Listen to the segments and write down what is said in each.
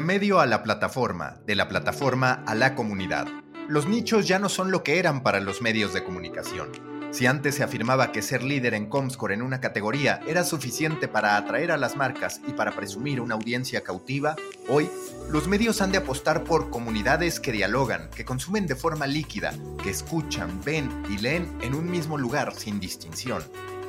Del medio a la plataforma, de la plataforma a la comunidad. Los nichos ya no son lo que eran para los medios de comunicación. Si antes se afirmaba que ser líder en Comscore en una categoría era suficiente para atraer a las marcas y para presumir una audiencia cautiva, hoy los medios han de apostar por comunidades que dialogan, que consumen de forma líquida, que escuchan, ven y leen en un mismo lugar sin distinción.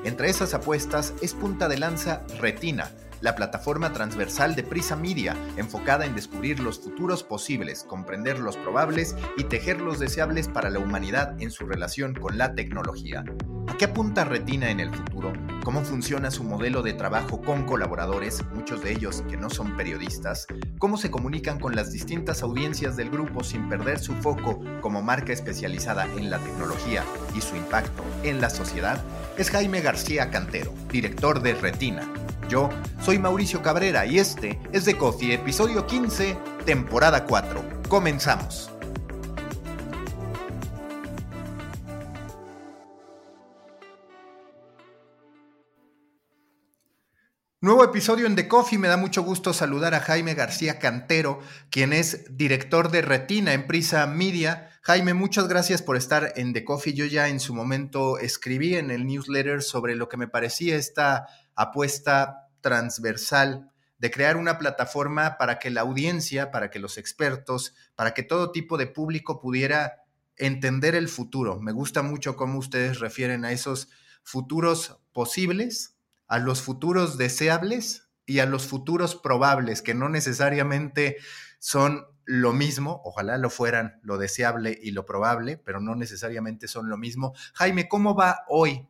Entre esas apuestas es punta de lanza Retina, la plataforma transversal de Prisa Media, enfocada en descubrir los futuros posibles, comprender los probables y tejer los deseables para la humanidad en su relación con la tecnología. ¿A qué apunta Retina en el futuro? ¿Cómo funciona su modelo de trabajo con colaboradores, muchos de ellos que no son periodistas? ¿Cómo se comunican con las distintas audiencias del grupo sin perder su foco como marca especializada en la tecnología y su impacto en la sociedad? Es Jaime García Cantero, director de Retina yo soy Mauricio Cabrera y este es The Coffee, episodio 15, temporada 4. Comenzamos. Nuevo episodio en The Coffee. Me da mucho gusto saludar a Jaime García Cantero, quien es director de Retina en Prisa Media. Jaime, muchas gracias por estar en The Coffee. Yo ya en su momento escribí en el newsletter sobre lo que me parecía esta apuesta transversal de crear una plataforma para que la audiencia, para que los expertos, para que todo tipo de público pudiera entender el futuro. Me gusta mucho cómo ustedes refieren a esos futuros posibles, a los futuros deseables y a los futuros probables, que no necesariamente son lo mismo, ojalá lo fueran lo deseable y lo probable, pero no necesariamente son lo mismo. Jaime, ¿cómo va hoy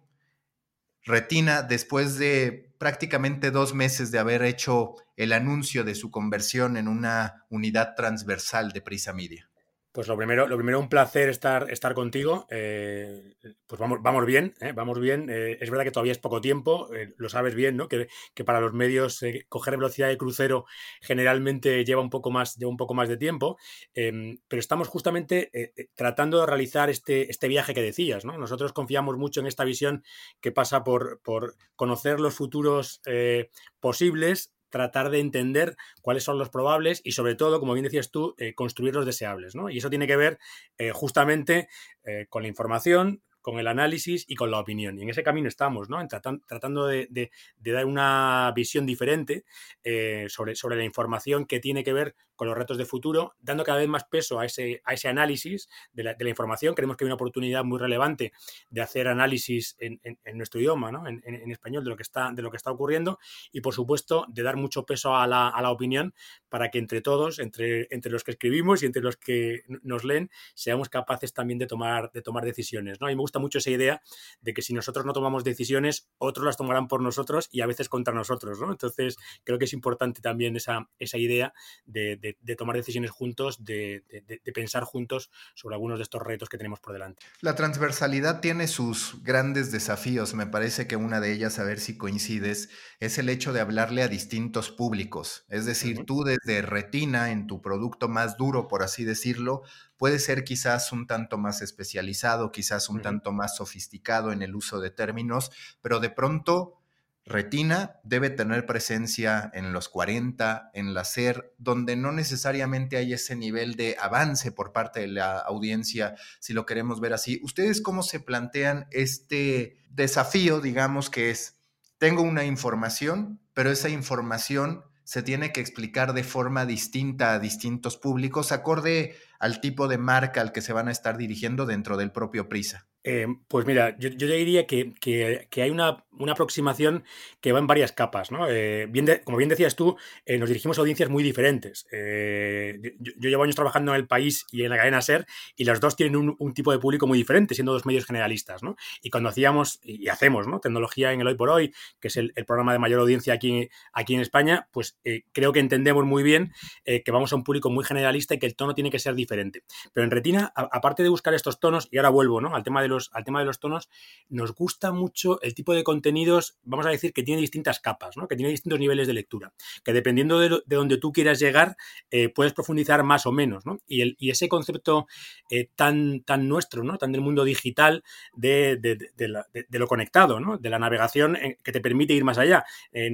Retina después de prácticamente dos meses de haber hecho el anuncio de su conversión en una unidad transversal de Prisa Media? Pues lo primero, lo primero un placer estar, estar contigo. Eh, pues vamos, vamos bien, ¿eh? vamos bien. Eh, es verdad que todavía es poco tiempo, lo sabes bien, ¿no? Que, para los medios coger velocidad de crucero generalmente lleva un poco más, lleva un poco más de tiempo. Em, pero estamos justamente tratando de realizar este, este viaje que decías, ¿no? Nosotros confiamos mucho en esta visión que pasa por, por conocer los futuros posibles, tratar de entender cuáles son los probables y sobre todo, como bien decías tú, eh, construir los deseables. ¿no? Y eso tiene que ver eh, justamente eh, con la información, con el análisis y con la opinión. Y en ese camino estamos, ¿no? tratando de, dar una visión diferente sobre, sobre la información que tiene que ver con los retos de futuro, dando cada vez más peso a ese, a ese análisis de la, información. Creemos que hay una oportunidad muy relevante de hacer análisis en, nuestro idioma, ¿no? en, español, de lo, que está, de lo que está ocurriendo y, por supuesto, de dar mucho peso a la, a la opinión para que entre todos, entre, entre los que escribimos y entre los que nos leen, seamos capaces también de tomar, de tomar decisiones. ¿no? Y me mucho esa idea de que si nosotros no tomamos decisiones, otros las tomarán por nosotros y a veces contra nosotros. ¿no? Entonces, creo que es importante también esa, esa idea de de, tomar decisiones juntos, de, pensar juntos sobre algunos de estos retos que tenemos por delante. La transversalidad tiene sus grandes desafíos. Me parece que una de ellas, a ver si coincides, es el hecho de hablarle a distintos públicos. Es decir, tú desde retina, en tu producto más duro, por así decirlo, puede ser quizás un tanto más especializado, quizás un tanto más sofisticado en el uso de términos, pero de pronto Retina debe tener presencia en los 40, en la SER, donde no necesariamente hay ese nivel de avance por parte de la audiencia, si lo queremos ver así. ¿Ustedes cómo se plantean este desafío, digamos, que es, tengo una información, pero esa información se tiene que explicar de forma distinta a distintos públicos, acorde al tipo de marca al que se van a estar dirigiendo dentro del propio Prisa? Eh, pues mira, yo, yo diría que, que, hay una, una, aproximación que va en varias capas. ¿no? Eh, bien como bien decías tú, eh, nos dirigimos a audiencias muy diferentes. Yo, llevo años trabajando en el país y en la cadena SER y los dos tienen un, tipo de público muy diferente, siendo dos medios generalistas. ¿no? Y cuando hacíamos y hacemos ¿no? tecnología en el Hoy por Hoy, que es el, programa de mayor audiencia aquí, aquí en España, pues creo que entendemos muy bien que vamos a un público muy generalista y que el tono tiene que ser diferente. Pero en Retina, aparte de buscar estos tonos, y ahora vuelvo ¿no? al tema de al tema de los tonos, nos gusta mucho el tipo de contenidos, vamos a decir, que tiene distintas capas, ¿no? que tiene distintos niveles de lectura, que dependiendo de, donde tú quieras llegar, eh, puedes profundizar más o menos. ¿no? Y, el, y, ese concepto eh, tan, tan nuestro, ¿no? tan del mundo digital, de, de lo conectado, ¿no? de la navegación eh, que te permite ir más allá.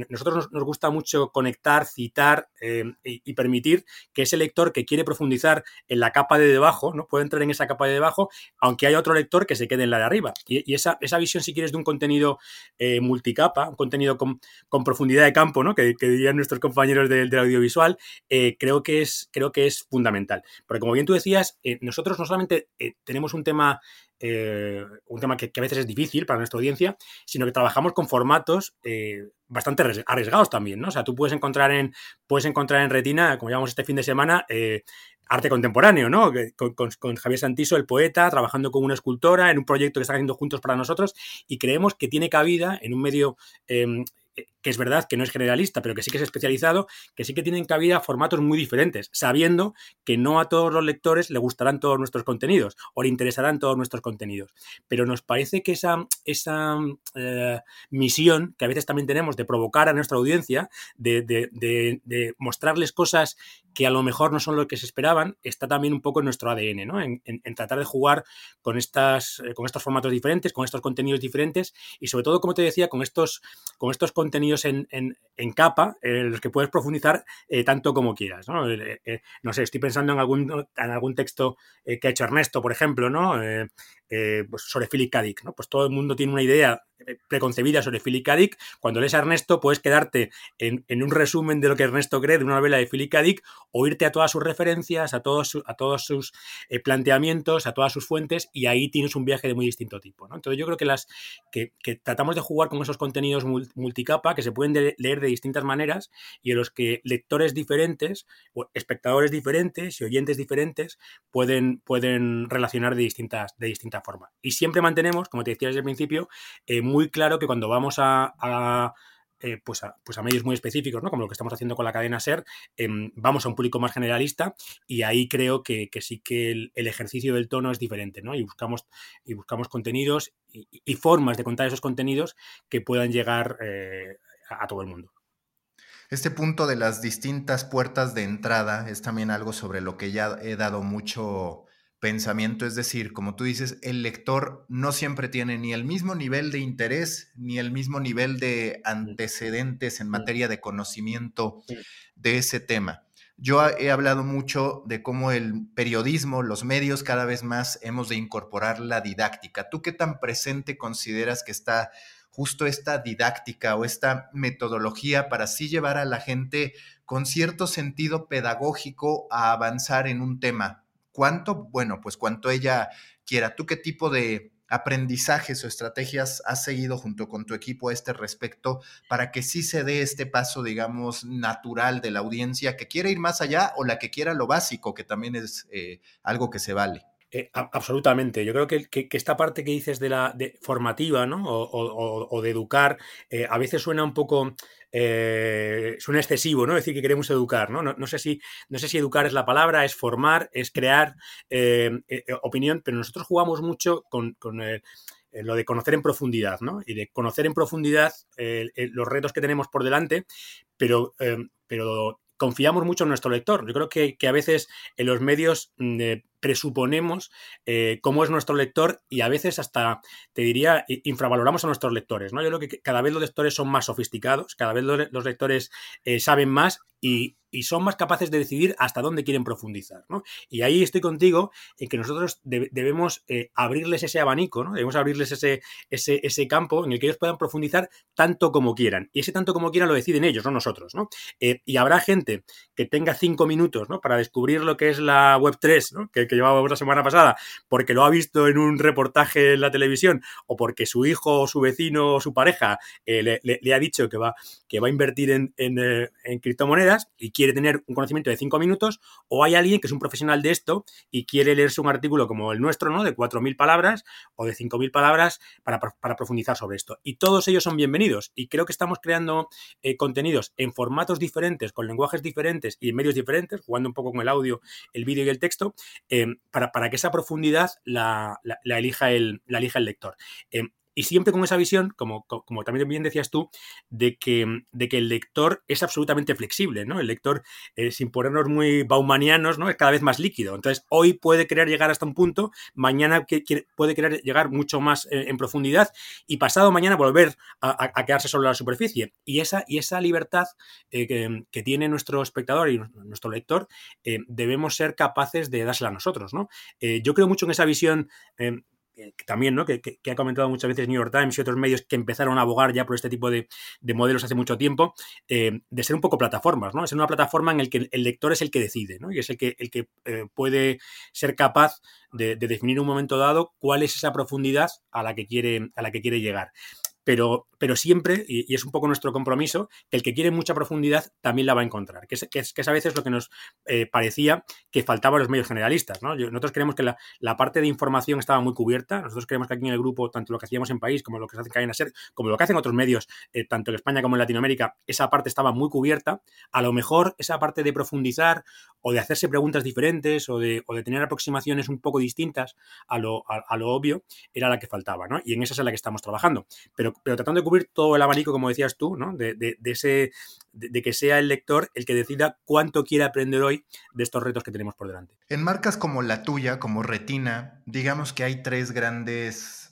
nosotros nos, gusta mucho conectar, citar y, y, permitir que ese lector que quiere profundizar en la capa de debajo, ¿no? puede entrar en esa capa de debajo, aunque haya otro lector que se quede en la de arriba. Y, esa, esa, visión, si quieres, de un contenido eh, multicapa, un contenido con, con, profundidad de campo, ¿no? que, dirían nuestros compañeros del, audiovisual, eh, creo, que es, creo que es fundamental. Porque como bien tú decías, eh, nosotros no solamente tenemos un tema eh, un tema que, a veces es difícil para nuestra audiencia, sino que trabajamos con formatos eh, bastante arriesgados también, ¿no? O sea, tú puedes encontrar en, puedes encontrar en Retina, como llamamos este fin de semana, eh, arte contemporáneo, ¿no? Con, con, Javier Santiso, el poeta, trabajando con una escultora en un proyecto que están haciendo juntos para nosotros y creemos que tiene cabida en un medio eh, que es verdad que no es generalista, pero que sí que es especializado, que sí que tienen cabida formatos muy diferentes, sabiendo que no a todos los lectores le gustarán todos nuestros contenidos o le interesarán todos nuestros contenidos. Pero nos parece que esa, esa eh, misión que a veces también tenemos de provocar a nuestra audiencia, de, de, mostrarles cosas que a lo mejor no son lo que se esperaban, está también un poco en nuestro ADN, ¿no? En, en, en tratar de jugar con, estas, eh, con estos formatos diferentes, con estos contenidos diferentes y sobre todo, como te decía, con estos, con estos contenidos en, en, en capa en los que puedes profundizar eh, tanto como quieras, ¿no? Eh, eh, no sé, estoy pensando en algún, en algún texto que ha hecho Ernesto, por ejemplo, ¿no? Eh, pues sobre Philip K. ¿no? Pues todo el mundo tiene una idea preconcebida sobre Philip K. Cuando lees a Ernesto, puedes quedarte en, un resumen de lo que Ernesto cree de una novela de Philip K. Dick o irte a todas sus referencias, a todos, a todos sus eh, planteamientos, a todas sus fuentes, y ahí tienes un viaje de muy distinto tipo. Entonces, yo creo que, las, que, tratamos de jugar con esos contenidos multicapa que se pueden de, leer de distintas maneras y en los que lectores diferentes, espectadores diferentes y oyentes diferentes pueden, pueden relacionar de distintas, de distinta forma. Y siempre mantenemos, como te decía desde el principio, eh, muy claro que cuando vamos a, eh, pues, a, pues, a, medios muy específicos, ¿no? como lo que estamos haciendo con la cadena SER, eh, vamos a un público más generalista y ahí creo que, sí que el, ejercicio del tono es diferente ¿no? y, buscamos, y buscamos contenidos y, formas de contar esos contenidos que puedan llegar eh, a todo el mundo. Este punto de las distintas puertas de entrada es también algo sobre lo que ya he dado mucho pensamiento, es decir, como tú dices, el lector no siempre tiene ni el mismo nivel de interés ni el mismo nivel de antecedentes en materia de conocimiento de ese tema. Yo he hablado mucho de cómo el periodismo, los medios cada vez más hemos de incorporar la didáctica. ¿Tú qué tan presente consideras que está justo esta didáctica o esta metodología para así llevar a la gente con cierto sentido pedagógico a avanzar en un tema? ¿Cuánto? Bueno, pues cuanto ella quiera. ¿Tú qué tipo de aprendizajes o estrategias has seguido junto con tu equipo a este respecto para que sí se dé este paso, digamos, natural de la audiencia que quiere ir más allá o la que quiera lo básico, que también es eh, algo que se vale? Eh, absolutamente. Yo creo que, que, esta parte que dices de la de formativa, ¿no? O, o, o de educar, eh, a veces suena un poco eh, suena excesivo, ¿no? Decir que queremos educar, ¿no? No, sé si, no sé si educar es la palabra, es formar, es crear eh, eh, opinión, pero nosotros jugamos mucho con, lo de conocer en profundidad, ¿no? Y de conocer en profundidad los retos que tenemos por delante, pero, pero confiamos mucho en nuestro lector. Yo creo que, a veces en los medios eh, presuponemos eh, cómo es nuestro lector y a veces hasta, te diría, infravaloramos a nuestros lectores. ¿no? Yo creo que cada vez los lectores son más sofisticados, cada vez los, lectores eh, saben más y son más capaces de decidir hasta dónde quieren profundizar. ¿no? Y ahí estoy contigo en que nosotros debemos eh, abrirles ese abanico, ¿no? debemos abrirles ese, ese, ese, campo en el que ellos puedan profundizar tanto como quieran. Y ese tanto como quieran lo deciden ellos, no nosotros. ¿no? Eh, y habrá gente que tenga cinco minutos ¿no? para descubrir lo que es la Web3, ¿no? que, que llevábamos la semana pasada, porque lo ha visto en un reportaje en la televisión o porque su hijo o su vecino o su pareja eh, le, ha dicho que va, que va a invertir en, en, en criptomonedas y quiere tener un conocimiento de cinco minutos, o hay alguien que es un profesional de esto y quiere leerse un artículo como el nuestro, ¿no? De 4.000 palabras o de 5.000 palabras para, profundizar sobre esto. Y todos ellos son bienvenidos. Y creo que estamos creando eh, contenidos en formatos diferentes, con lenguajes diferentes y en medios diferentes, jugando un poco con el audio, el vídeo y el texto, eh, para, para, que esa profundidad la, la, elija, el, la elija el lector. Eh, y siempre con esa visión, como, como también bien decías tú, de que, de que el lector es absolutamente flexible, ¿no? El lector, eh, sin ponernos muy baumanianos, ¿no? Es cada vez más líquido. Entonces, hoy puede querer llegar hasta un punto, mañana puede querer llegar mucho más eh, en profundidad y pasado mañana volver a, quedarse sobre la superficie. Y esa, y esa libertad eh, que, tiene nuestro espectador y nuestro lector, debemos ser capaces de dársela a nosotros, ¿no? yo creo mucho en esa visión que también, ¿no? Que, ha comentado muchas veces New York Times y otros medios que empezaron a abogar ya por este tipo de, modelos hace mucho tiempo, eh, de ser un poco plataformas, ¿no? Es una plataforma en la que el lector es el que decide, ¿no? Y es el que, el que eh, puede ser capaz de, de, definir en un momento dado cuál es esa profundidad a la que quiere, a la que quiere llegar pero, pero siempre, y, es un poco nuestro compromiso, que el que quiere mucha profundidad también la va a encontrar, que es, que es, a veces lo que nos eh, parecía que faltaba a los medios generalistas. ¿no? nosotros creemos que la, parte de información estaba muy cubierta, nosotros creemos que aquí en el grupo, tanto lo que hacíamos en país como lo que se hace en Cadena Ser, como lo que hacen otros medios, eh, tanto en España como en Latinoamérica, esa parte estaba muy cubierta. A lo mejor esa parte de profundizar o de hacerse preguntas diferentes o de, o de tener aproximaciones un poco distintas a lo, a, lo obvio era la que faltaba, ¿no? Y en esa es en la que estamos trabajando. Pero pero tratando de cubrir todo el abanico, como decías tú, ¿no? de, ese, de, que sea el lector el que decida cuánto quiere aprender hoy de estos retos que tenemos por delante. En marcas como la tuya, como Retina, digamos que hay tres grandes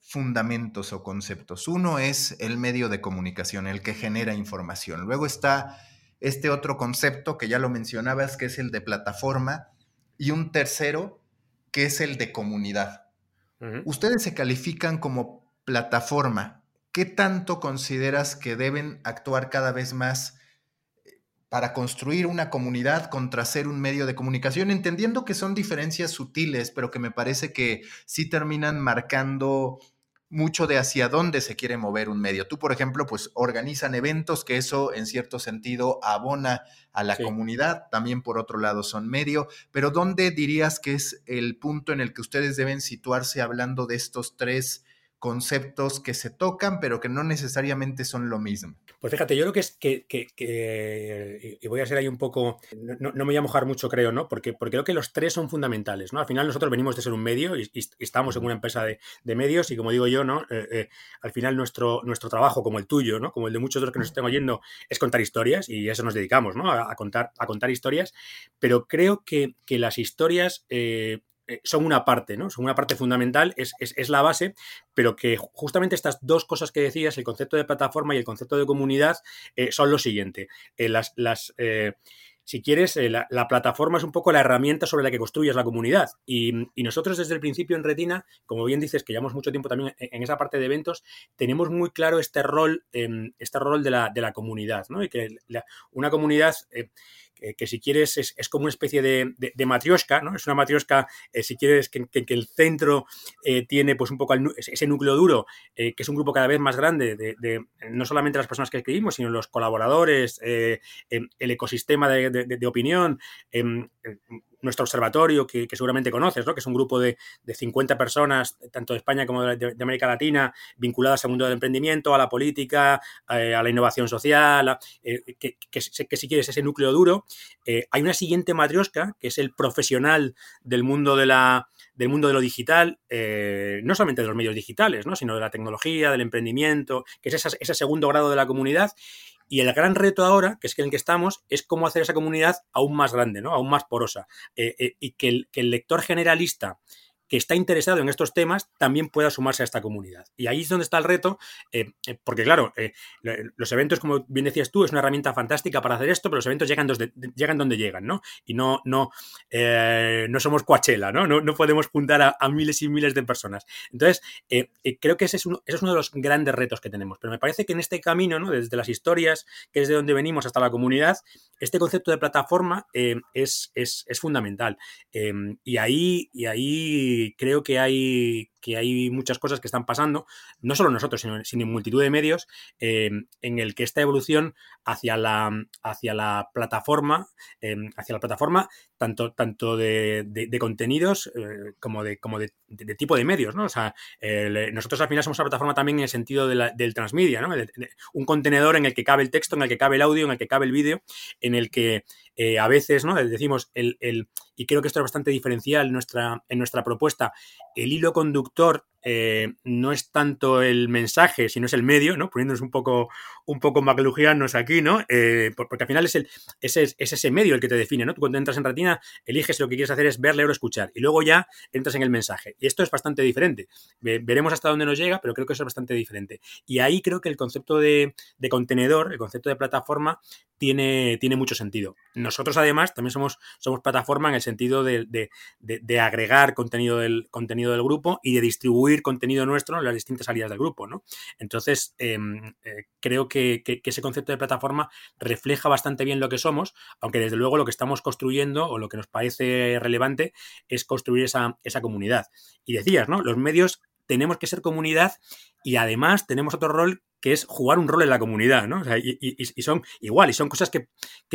fundamentos o conceptos. Uno es el medio de comunicación, el que genera información. Luego está este otro concepto que ya lo mencionabas, que es el de plataforma, y un tercero, que es el de comunidad. Ustedes se califican como plataforma. ¿Qué tanto consideras que deben actuar cada vez más eh, para construir una comunidad contra ser un medio de comunicación, entendiendo que son diferencias sutiles, pero que me parece que sí terminan marcando mucho de hacia dónde se quiere mover un medio. Tú, por ejemplo, pues organizan eventos que eso en cierto sentido abona a la comunidad, también por otro lado son medio, pero ¿dónde dirías que es el punto en el que ustedes deben situarse hablando de estos tres conceptos que se tocan, pero que no necesariamente son lo mismo. Pues fíjate, yo creo que es que, y voy a ser ahí un poco, no, me voy a mojar mucho, creo, ¿no? Porque, porque creo que los tres son fundamentales, ¿no? Al final nosotros venimos de ser un medio y, estamos en una empresa de, medios y como digo yo, ¿no? Eh, eh, al final nuestro, nuestro trabajo, como el tuyo, ¿no? Como el de muchos de los que nos estén oyendo, es contar historias y a eso nos dedicamos, ¿no? A, contar, a contar historias, pero creo que, las historias... Eh, son una parte, ¿no? Son una parte fundamental, es, la base, pero que justamente estas dos cosas que decías, el concepto de plataforma y el concepto de comunidad, eh, son lo siguiente. Eh, las, las si quieres, la, plataforma es un poco la herramienta sobre la que construyes la comunidad. Y, nosotros desde el principio en Retina, como bien dices, que llevamos mucho tiempo también en, esa parte de eventos, tenemos muy claro este rol, em, este rol de la, de la comunidad, ¿no? Y que una comunidad que, si quieres es, como una especie de, de, matrioshka, ¿no? Es una matrioshka, eh, si quieres, que, el centro eh, tiene pues un poco ese núcleo duro, eh, que es un grupo cada vez más grande de, no solamente las personas que escribimos, sino los colaboradores, em, el ecosistema de, opinión, em, nuestro observatorio, que, seguramente conoces, ¿no? que es un grupo de, de 50 personas, tanto de España como de, América Latina, vinculadas al mundo del emprendimiento, a la política, eh, a la innovación social, eh, que, que, si quieres ese núcleo duro. Eh, hay una siguiente matriosca, que es el profesional del mundo de la del mundo de lo digital, no solamente de los medios digitales, ¿no? sino de la tecnología, del emprendimiento, que es ese segundo grado de la comunidad y el gran reto ahora, que es en el que estamos, es cómo hacer esa comunidad aún más grande, ¿no? aún más porosa. Eh, eh, y que el, lector generalista que está interesado en estos temas también pueda sumarse a esta comunidad. Y ahí es donde está el reto, eh, eh, porque claro, eh, los eventos, como bien decías tú, es una herramienta fantástica para hacer esto, pero los eventos llegan, donde, llegan ¿no? Y no, no, no somos Coachella, ¿no? ¿no? podemos juntar a, miles y miles de personas. Entonces, creo que ese es, uno, es uno de los grandes retos que tenemos. Pero me parece que en este camino, ¿no? Desde las historias, que es de donde venimos, hasta la comunidad, este concepto de plataforma es, es, es, fundamental. y ahí, y ahí creo que hay que hay muchas cosas que están pasando, no solo nosotros, sino, en multitud de medios, eh, en el que esta evolución hacia la, hacia la plataforma, eh, hacia la plataforma, tanto, tanto de, contenidos eh, como, de, como de, tipo de medios, ¿no? O sea, nosotros al final somos una plataforma también en el sentido del transmedia, ¿no? un contenedor en el que cabe el texto, en el que cabe el audio, en el que cabe el vídeo, en el que a veces, ¿no? Decimos, el, el, y creo que esto es bastante diferencial en nuestra, en nuestra propuesta, el hilo conductor eh, no es tanto el mensaje, sino es el medio, ¿no? Poniéndonos un poco, un poco maclugianos aquí, ¿no? Eh, porque al final es, el, es, ese medio el que te define, ¿no? Tú cuando entras en Retina, eliges lo que quieres hacer es ver, leer o escuchar, y luego ya entras en el mensaje. Y esto es bastante diferente. veremos hasta dónde nos llega, pero creo que eso es bastante diferente. Y ahí creo que el concepto de, contenedor, el concepto de plataforma, tiene, tiene mucho sentido. Nosotros, además, también somos, somos plataforma en el sentido de, de agregar contenido del, contenido del grupo y de distribuir contenido nuestro en las distintas áreas del grupo, ¿no? Entonces, em, eh, creo que, ese concepto de plataforma refleja bastante bien lo que somos, aunque desde luego lo que estamos construyendo o lo que nos parece relevante es construir esa, esa comunidad. Y decías, ¿no? Los medios tenemos que ser comunidad y además tenemos otro rol que es jugar un rol en la comunidad, ¿no? y, son igual, y son cosas que,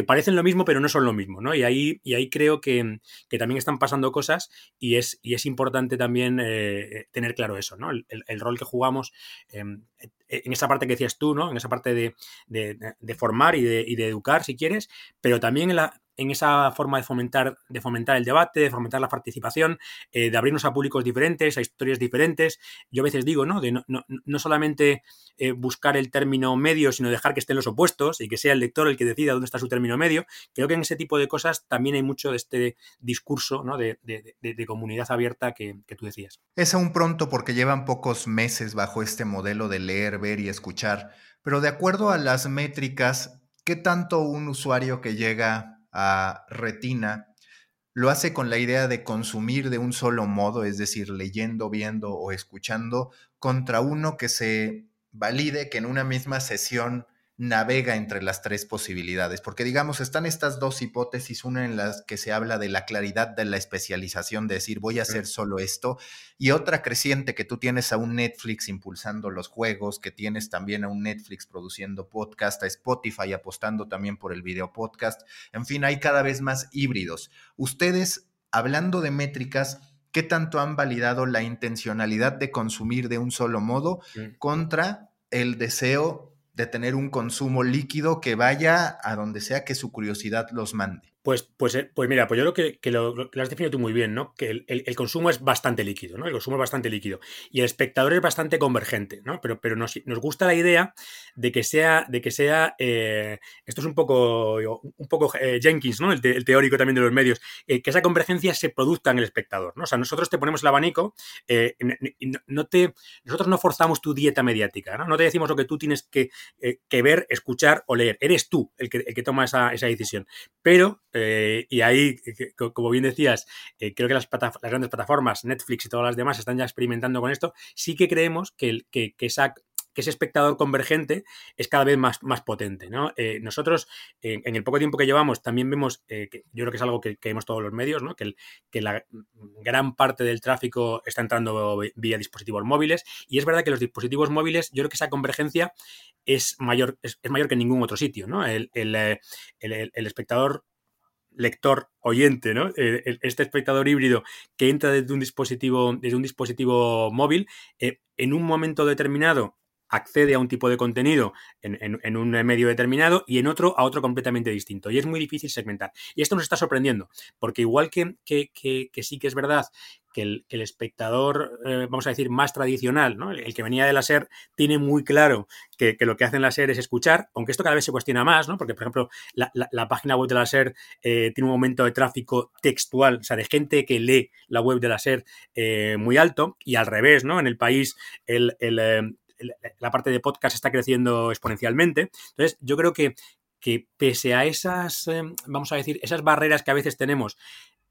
parecen lo mismo, pero no son lo mismo, ¿no? Y ahí, y ahí creo que, también están pasando cosas y es, y es importante también eh, tener claro eso, ¿no? El, rol que jugamos em, en esa parte que decías tú, ¿no? En esa parte de, de formar y de, y de, educar, si quieres, pero también en la, en esa forma de fomentar, de fomentar el debate, de fomentar la participación, eh, de abrirnos a públicos diferentes, a historias diferentes. Yo a veces digo, ¿no? De no, solamente eh, buscar el término medio, sino dejar que estén los opuestos y que sea el lector el que decida dónde está su término medio. Creo que en ese tipo de cosas también hay mucho de este discurso de, comunidad abierta que, que tú decías. Es aún pronto porque llevan pocos meses bajo este modelo de leer, ver y escuchar, pero de acuerdo a las métricas, ¿qué tanto un usuario que llega a Retina, lo hace con la idea de consumir de un solo modo, es decir, leyendo, viendo o escuchando, contra uno que se valide que en una misma sesión navega entre las tres posibilidades, porque digamos, están estas dos hipótesis, una en la que se habla de la claridad de la especialización, de decir, voy a hacer solo esto, y otra creciente que tú tienes a un Netflix impulsando los juegos, que tienes también a un Netflix produciendo podcast, a Spotify apostando también por el video podcast, en fin, hay cada vez más híbridos. Ustedes, hablando de métricas, ¿qué tanto han validado la intencionalidad de consumir de un solo modo contra el deseo de tener un consumo líquido que vaya a donde sea que su curiosidad los mande. Pues, pues, eh, pues mira, pues yo creo que, lo, has definido tú muy bien, ¿no? Que el, consumo es bastante líquido, ¿no? El consumo es bastante líquido. Y el espectador es bastante convergente, ¿no? Pero, pero nos, gusta la idea de que sea, de que sea eh, esto es un poco, un poco eh, Jenkins, ¿no? El, teórico también de los medios, que esa convergencia se produzca en el espectador, ¿no? O sea, nosotros te ponemos el abanico, no te, nosotros no forzamos tu dieta mediática, ¿no? No te decimos lo que tú tienes que, ver, escuchar o leer. Eres tú el que, el que toma esa, esa decisión. Pero eh, y ahí, como bien decías, eh, creo que las, grandes plataformas, Netflix y todas las demás, están ya experimentando con esto. Sí que creemos que, que, que ese espectador convergente es cada vez más, más potente. Eh, nosotros, en el poco tiempo que llevamos, también vemos, que yo creo que es algo que, vemos todos los medios, ¿no? que, que, la gran parte del tráfico está entrando vía dispositivos móviles. Y es verdad que los dispositivos móviles, yo creo que esa convergencia es mayor, es, mayor que en ningún otro sitio. ¿no? el, el, el espectador lector oyente, ¿no? Eh, este espectador híbrido que entra desde un dispositivo, desde un dispositivo móvil, eh, en un momento determinado accede a un tipo de contenido en, un medio determinado y en otro a otro completamente distinto. Y es muy difícil segmentar. Y esto nos está sorprendiendo, porque igual que, que sí que es verdad que el, espectador, eh, vamos a decir, más tradicional, ¿no? el, que venía de la SER, tiene muy claro que, lo que hacen la SER es escuchar, aunque esto cada vez se cuestiona más, ¿no? porque, por ejemplo, la, página web de la SER eh, tiene un aumento de tráfico textual, o sea, de gente que lee la web de la SER eh, muy alto, y al revés, ¿no? En el país, la parte de podcast está creciendo exponencialmente. Entonces, yo creo que, que pese a esas, vamos a decir, esas barreras que a veces tenemos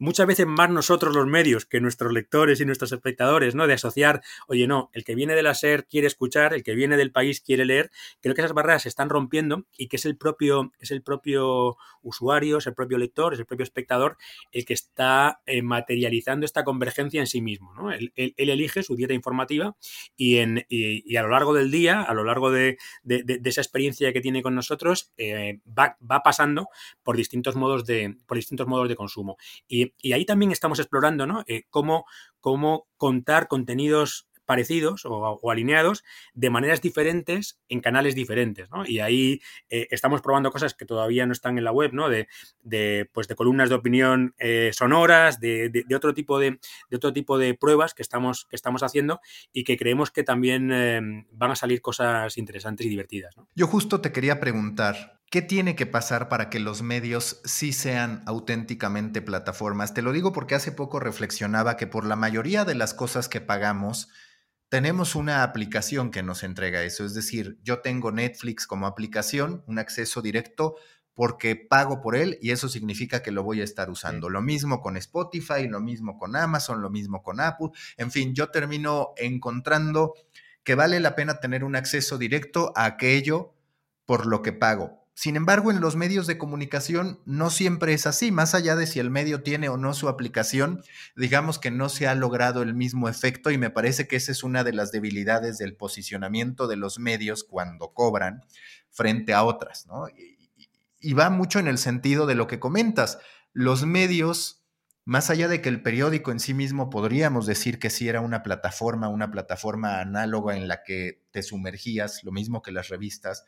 muchas veces más nosotros los medios que nuestros lectores y nuestros espectadores, ¿no? De asociar, oye, no, el que viene de la SER quiere escuchar, el que viene del país quiere leer. Creo que esas barreras se están rompiendo y que es el propio, es el propio usuario, es el propio lector, es el propio espectador el que está eh, materializando esta convergencia en sí mismo. Él, elige su dieta informativa y, en, y, a lo largo del día, a lo largo de, esa experiencia que tiene con nosotros, eh, va, va pasando por distintos modos de, por distintos modos de consumo. Y y, ahí también estamos explorando ¿no? Eh, cómo, cómo contar contenidos parecidos o, alineados de maneras diferentes en canales diferentes, ¿no? Y ahí eh, estamos probando cosas que todavía no están en la web, ¿no? De, de pues de columnas de opinión eh, sonoras, de, de, otro tipo de, otro tipo de pruebas que estamos, que estamos haciendo y que creemos que también van a salir cosas interesantes y divertidas. Yo justo te quería preguntar, ¿Qué tiene que pasar para que los medios sí sean auténticamente plataformas? Te lo digo porque hace poco reflexionaba que por la mayoría de las cosas que pagamos, tenemos una aplicación que nos entrega eso. Es decir, yo tengo Netflix como aplicación, un acceso directo porque pago por él y eso significa que lo voy a estar usando. Lo mismo con Spotify, lo mismo con Amazon, lo mismo con Apple. En fin, yo termino encontrando que vale la pena tener un acceso directo a aquello por lo que pago sin embargo, en los medios de comunicación no siempre es así. Más allá de si el medio tiene o no su aplicación, digamos que no se ha logrado el mismo efecto y me parece que esa es una de las debilidades del posicionamiento de los medios cuando cobran frente a otras. ¿no? Y, va mucho en el sentido de lo que comentas. Los medios, más allá de que el periódico en sí mismo podríamos decir que sí era una plataforma, una plataforma análoga en la que te sumergías, lo mismo que las revistas,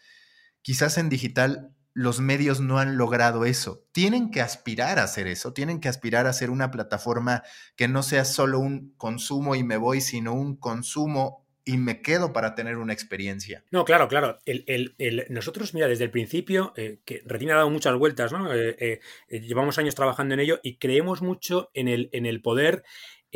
quizás en digital los medios no han logrado eso. Tienen que aspirar a hacer eso, tienen que aspirar a ser una plataforma que no sea solo un consumo y me voy, sino un consumo y me quedo para tener una experiencia. No, claro, claro. nosotros, mira, desde el principio, eh, que Retina ha dado muchas vueltas, ¿no? Eh, eh, llevamos años trabajando en ello y creemos mucho en el, en el poder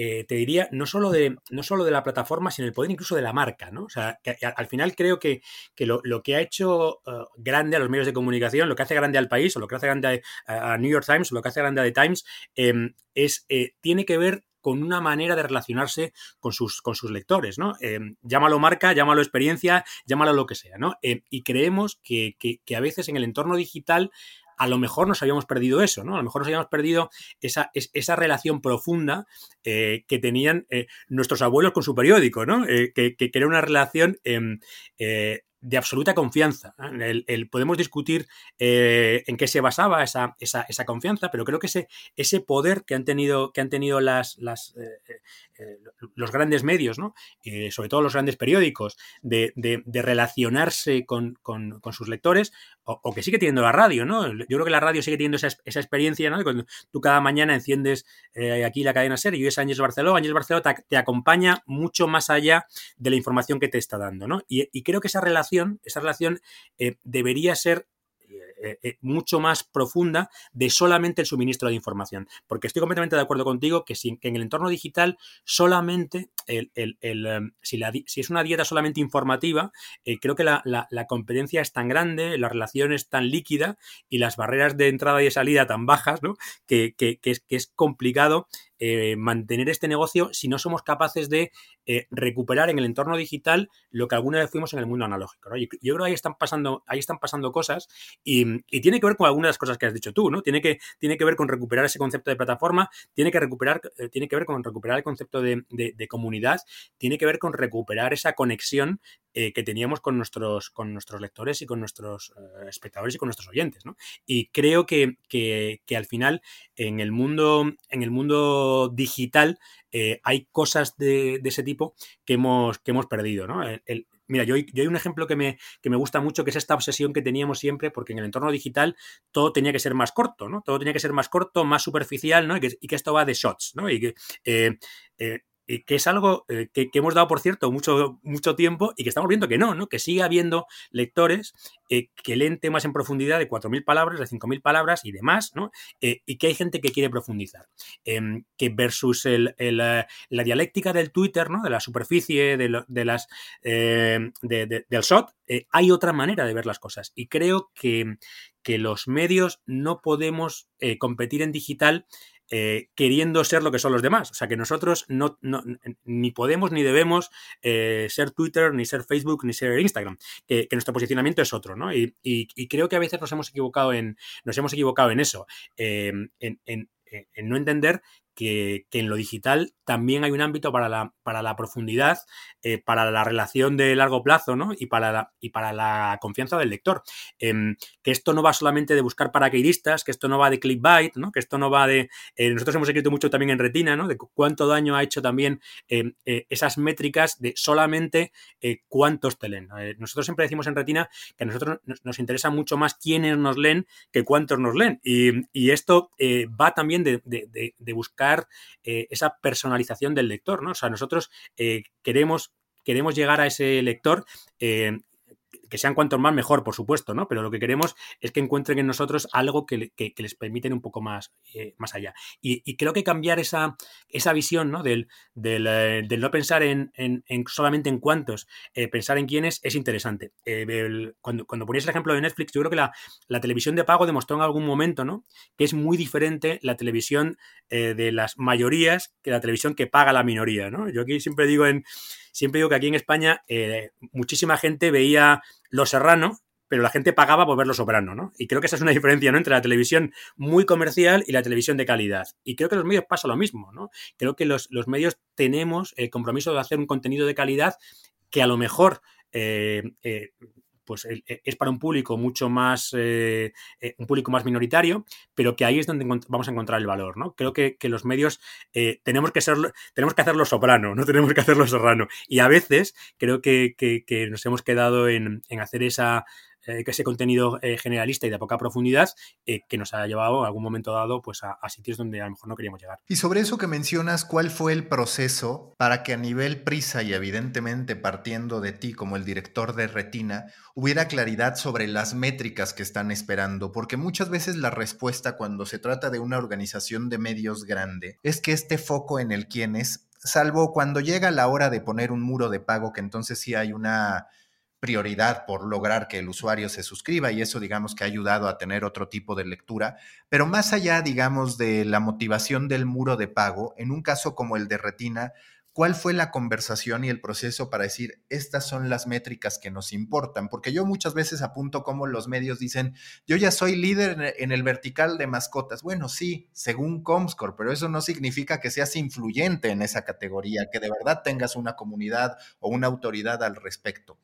eh, te diría, no solo, de, no solo de la plataforma, sino el poder incluso de la marca, ¿no? O sea, que al final creo que, lo, que ha hecho eh, grande a los medios de comunicación, lo que hace grande al país, o lo que hace grande a, New York Times, o lo que hace grande a The Times, em, es, eh, tiene que ver con una manera de relacionarse con sus, con sus lectores, ¿no? Em, llámalo marca, llámalo experiencia, llámalo lo que sea, ¿no? Em, y creemos que, que, a veces en el entorno digital a lo mejor nos habíamos perdido eso, ¿no? A lo mejor nos habíamos perdido esa, esa relación profunda eh, que tenían eh, nuestros abuelos con su periódico, ¿no? Eh, que, que, era una relación em, de absoluta confianza. El, podemos discutir en qué se basaba esa, esa, esa, confianza, pero creo que ese, ese poder que han tenido, que han tenido las, las, los grandes medios, ¿no? sobre todo los grandes periódicos, de, de, relacionarse con, con, sus lectores, o, que sigue teniendo la radio, ¿no? Yo creo que la radio sigue teniendo esa, esa experiencia, ¿no? Cuando tú cada mañana enciendes eh, aquí la cadena SER y es Ángel Barceló, Ángel Barceló te, acompaña mucho más allá de la información que te está dando, ¿no? Y, creo que esa relación, esa relación eh, debería ser eh, eh, mucho más profunda de solamente el suministro de información. Porque estoy completamente de acuerdo contigo que, si, en el entorno digital solamente, el, em, si, es una dieta solamente informativa, creo que la, competencia es tan grande, la relación es tan líquida y las barreras de entrada y de salida tan bajas, ¿no? que, es, que es complicado eh, mantener este negocio si no somos capaces de eh, recuperar en el entorno digital lo que alguna vez fuimos en el mundo analógico. Yo, creo que ahí están pasando, ahí están pasando cosas y, tiene que ver con algunas de las cosas que has dicho tú, ¿no? Tiene que, tiene que ver con recuperar ese concepto de plataforma, tiene que recuperar, eh, tiene que ver con recuperar el concepto de, comunidad, tiene que ver con recuperar esa conexión que teníamos con nuestros, con nuestros lectores y con nuestros espectadores y con nuestros oyentes. Y creo que, que, al final en el mundo, en el mundo digital, eh, hay cosas de, ese tipo que hemos, que hemos perdido. mira, yo, yo, hay un ejemplo que me, que me gusta mucho, que es esta obsesión que teníamos siempre, porque en el entorno digital todo tenía que ser más corto, ¿no? Todo tenía que ser más corto, más superficial, ¿no? Y que, y que esto va de shots, ¿no? Y que eh, eh, que es algo eh, que, hemos dado, por cierto, mucho, mucho tiempo y que estamos viendo que no, ¿no? Que sigue habiendo lectores eh, que leen temas en profundidad de 4.000 palabras, de 5.000 palabras y demás, ¿no? Eh, y que hay gente que quiere profundizar. Em, que versus el, la dialéctica del Twitter, ¿no? De la superficie, de, de las, em, del shot, hay otra manera de ver las cosas. Y creo que, que los medios no podemos competir en digital eh, queriendo ser lo que son los demás. O sea, que nosotros no, ni podemos ni debemos eh, ser Twitter, ni ser Facebook, ni ser Instagram. Que, nuestro posicionamiento es otro, ¿no? Y, creo que a veces nos hemos equivocado en, nos hemos equivocado en eso, eh, en, no entender que, en lo digital también hay un ámbito para la, para la profundidad, eh, para la relación de largo plazo ¿no? y, para la, y para la confianza del lector. Em, que esto no va solamente de buscar paracaidistas, que esto no va de clickbait, ¿no? que esto no va de... Eh, nosotros hemos escrito mucho también en Retina, ¿no? de cuánto daño ha hecho también em, eh, esas métricas de solamente cuántos te leen. nosotros siempre decimos en Retina que a nosotros nos, interesa mucho más quiénes nos leen que cuántos nos leen. Y, esto va también de, de buscar eh, esa personalización del lector, ¿no? O sea, nosotros eh, queremos, queremos llegar a ese lector eh, que sean cuantos más mejor, por supuesto, ¿no? Pero lo que queremos es que encuentren en nosotros algo que, les permiten un poco más, eh, más allá. Y, creo que cambiar esa, esa visión, ¿no? Del, del, eh, no pensar en, solamente en cuántos, eh, pensar en quiénes es interesante. cuando, cuando ponías el ejemplo de Netflix, yo creo que la, la, televisión de pago demostró en algún momento, ¿no? Que es muy diferente la televisión de las mayorías que la televisión que paga la minoría, ¿no? Yo aquí siempre digo en siempre digo que aquí en España eh, muchísima gente veía Los Serrano, pero la gente pagaba por ver Los Soprano, ¿no? Y creo que esa es una diferencia, ¿no? Entre la televisión muy comercial y la televisión de calidad. Y creo que los medios pasa lo mismo, ¿no? Creo que los, medios tenemos el compromiso de hacer un contenido de calidad que a lo mejor eh, eh, pues e, es para un público mucho más, eh, eh, un público más minoritario, pero que ahí es donde vamos a encontrar el valor, ¿no? Creo que, los medios eh, tenemos que ser, tenemos que hacerlo soprano, no tenemos que hacerlo serrano. Y a veces creo que, nos hemos quedado en hacer esa, que ese contenido eh, generalista y de poca profundidad eh, que nos ha llevado en algún momento dado pues a, sitios donde a lo mejor no queríamos llegar. Y sobre eso que mencionas, ¿cuál fue el proceso para que a nivel prisa y evidentemente partiendo de ti como el director de Retina, hubiera claridad sobre las métricas que están esperando? Porque muchas veces la respuesta cuando se trata de una organización de medios grande es que este foco en el quién es, salvo cuando llega la hora de poner un muro de pago, que entonces sí hay una prioridad por lograr que el usuario se suscriba y eso digamos que ha ayudado a tener otro tipo de lectura, pero más allá digamos de la motivación del muro de pago, en un caso como el de Retina, ¿cuál fue la conversación y el proceso para decir estas son las métricas que nos importan? Porque yo muchas veces apunto como los medios dicen, yo ya soy líder en el vertical de mascotas. Bueno, sí, según Comscore, pero eso no significa que seas influyente en esa categoría, que de verdad tengas una comunidad o una autoridad al respecto.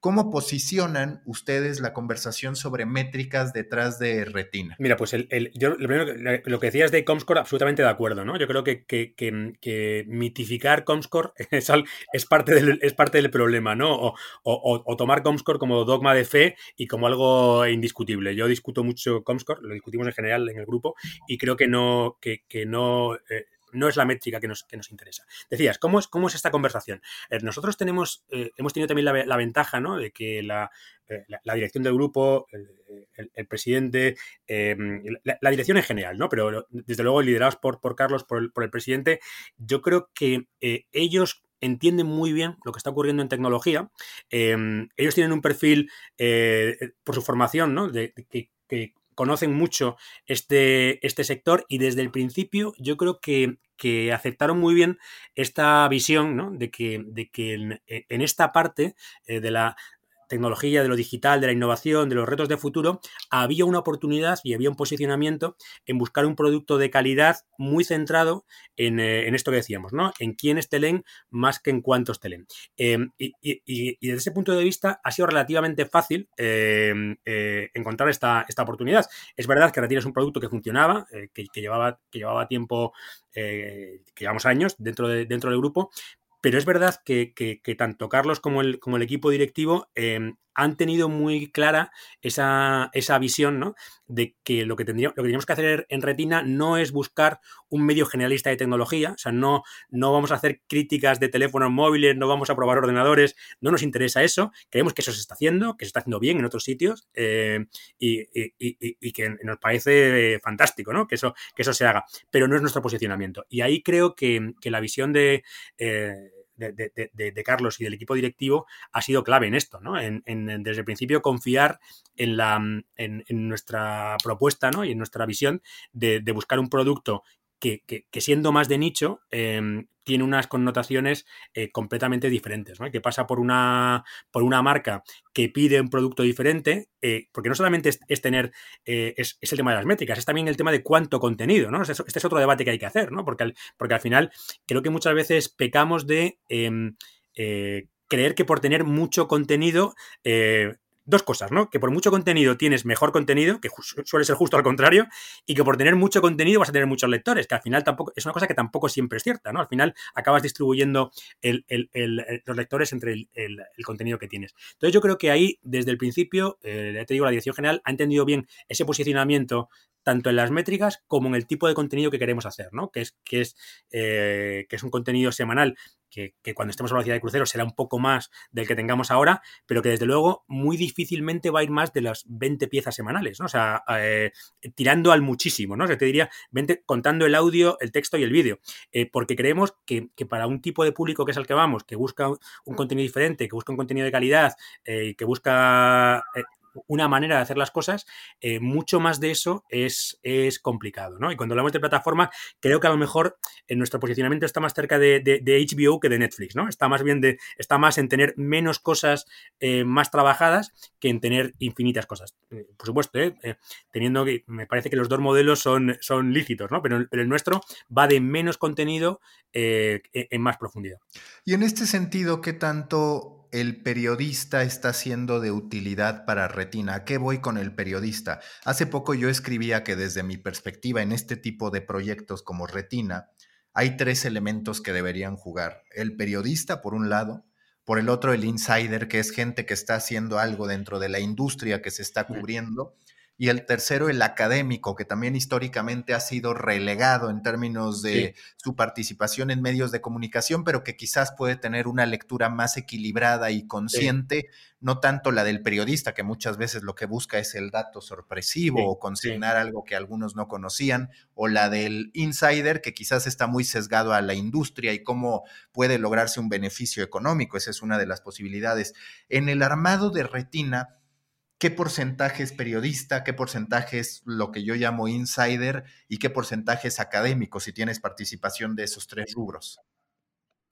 ¿Cómo posicionan ustedes la conversación sobre métricas detrás de Retina? Mira, pues el, yo, lo, primero, lo que decías de Comscore, absolutamente de acuerdo, ¿no? Yo creo que, que, mitificar Comscore es, es, parte del, es parte del problema, ¿no? O, tomar Comscore como dogma de fe y como algo indiscutible. Yo discuto mucho Comscore, lo discutimos en general en el grupo, y creo que no, que, no eh, no es la métrica que nos, interesa. Decías, ¿cómo es, cómo es esta conversación? Eh, nosotros tenemos, eh, hemos tenido también la, ventaja ¿no? de que la, eh, dirección del grupo, el, presidente, la, dirección en general, ¿no? pero desde luego liderados por, por Carlos, por el, por el presidente, yo creo que ellos entienden muy bien lo que está ocurriendo en tecnología. ellos tienen un perfil, por su formación, ¿no? de, que, que conocen mucho este, este sector y desde el principio yo creo que, aceptaron muy bien esta visión ¿no? de que, de que en, esta parte eh, de la tecnología, de lo digital, de la innovación, de los retos de futuro, había una oportunidad y había un posicionamiento en buscar un producto de calidad muy centrado en, eh, esto que decíamos, ¿no? En quiénes te leen más que en cuántos te leen. Em, y, desde ese punto de vista ha sido relativamente fácil em, eh, encontrar esta, esta, oportunidad. Es verdad que Retira es un producto que funcionaba, eh, que, llevaba, que llevaba tiempo, que llevamos años dentro, de, dentro del grupo, pero es verdad que, tanto Carlos como el, equipo directivo em, han tenido muy clara esa, esa visión ¿no? de que lo que, tendríamos, que que hacer en Retina no es buscar un medio generalista de tecnología, o sea, no, no vamos a hacer críticas de teléfonos móviles, no vamos a probar ordenadores, no nos interesa eso, creemos que eso se está haciendo, que se está haciendo bien en otros sitios eh, y, que nos parece fantástico ¿no? que, eso, que eso se haga, pero no es nuestro posicionamiento. Y ahí creo que, la visión de... Eh, de, Carlos y del equipo directivo ha sido clave en esto, ¿no? En, desde el principio confiar en, la, en, nuestra propuesta ¿no? y en nuestra visión de, buscar un producto que, siendo más de nicho, em, tiene unas connotaciones eh, completamente diferentes, ¿no? que pasa por una, por una marca que pide un producto diferente, eh, porque no solamente es, tener, eh, es, el tema de las métricas, es también el tema de cuánto contenido, ¿no? Este es otro debate que hay que hacer, ¿no? Porque al, porque al final creo que muchas veces pecamos de em, creer que por tener mucho contenido dos cosas, ¿no? Que por mucho contenido tienes mejor contenido, que suele ser justo al contrario, y que por tener mucho contenido vas a tener muchos lectores, que al final tampoco es una cosa que tampoco siempre es cierta, ¿no? Al final acabas distribuyendo los lectores entre el, contenido que tienes. Entonces yo creo que ahí, desde el principio, eh, te digo, la dirección general ha entendido bien ese posicionamiento tanto en las métricas como en el tipo de contenido que queremos hacer, ¿no? Que es, que es, eh, que es un contenido semanal que, cuando estemos a velocidad de crucero será un poco más del que tengamos ahora, pero que desde luego muy difícilmente va a ir más de las 20 piezas semanales, ¿no? O sea, eh, tirando al muchísimo, ¿no? O sea, te diría 20, contando el audio, el texto y el vídeo, eh, porque creemos que, para un tipo de público que es al que vamos, que busca un contenido diferente, que busca un contenido de calidad, y que busca una manera de hacer las cosas, eh, mucho más de eso es, es, complicado, ¿no? Y cuando hablamos de plataforma, creo que a lo mejor en nuestro posicionamiento está más cerca de, HBO que de Netflix, ¿no? Está más bien de, está más en tener menos cosas eh, más trabajadas que en tener infinitas cosas. Eh, por supuesto, teniendo que, me parece que los dos modelos son, son lícitos, ¿no? Pero, pero el nuestro va de menos contenido en más profundidad. Y en este sentido, ¿qué tanto el periodista está siendo de utilidad para Retina. ¿A qué voy con el periodista? Hace poco yo escribía que desde mi perspectiva en este tipo de proyectos como Retina, hay tres elementos que deberían jugar. El periodista, por un lado, por el otro, el insider, que es gente que está haciendo algo dentro de la industria que se está cubriendo, y el tercero, el académico, que también históricamente ha sido relegado en términos de su participación en medios de comunicación, pero que quizás puede tener una lectura más equilibrada y consciente, no tanto la del periodista, que muchas veces lo que busca es el dato sorpresivo o consignar algo que algunos no conocían, o la del insider, que quizás está muy sesgado a la industria y cómo puede lograrse un beneficio económico. Esa es una de las posibilidades. En el armado de retina, qué porcentaje es periodista, qué porcentaje es lo que yo llamo insider y qué porcentaje es académico, si tienes participación de esos tres rubros.